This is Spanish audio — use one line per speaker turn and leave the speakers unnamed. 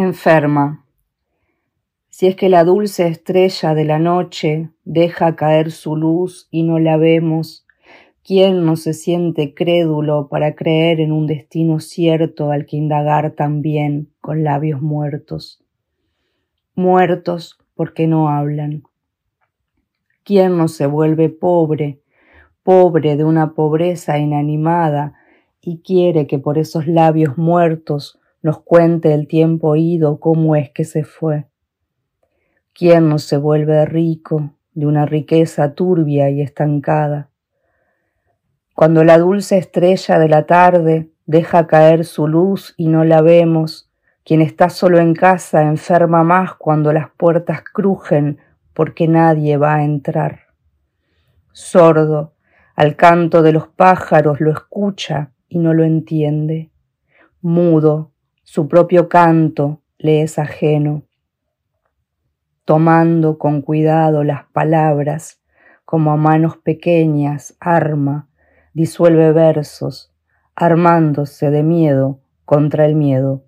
enferma. Si es que la dulce estrella de la noche deja caer su luz y no la vemos, ¿quién no se siente crédulo para creer en un destino cierto al que indagar también con labios muertos? Muertos porque no hablan. ¿Quién no se vuelve pobre, pobre de una pobreza inanimada, y quiere que por esos labios muertos nos cuente el tiempo ido cómo es que se fue. ¿Quién no se vuelve rico de una riqueza turbia y estancada? Cuando la dulce estrella de la tarde deja caer su luz y no la vemos, quien está solo en casa enferma más cuando las puertas crujen porque nadie va a entrar. Sordo, al canto de los pájaros lo escucha y no lo entiende. Mudo, su propio canto le es ajeno. Tomando con cuidado las palabras, como a manos pequeñas, arma, disuelve versos, armándose de miedo contra el miedo.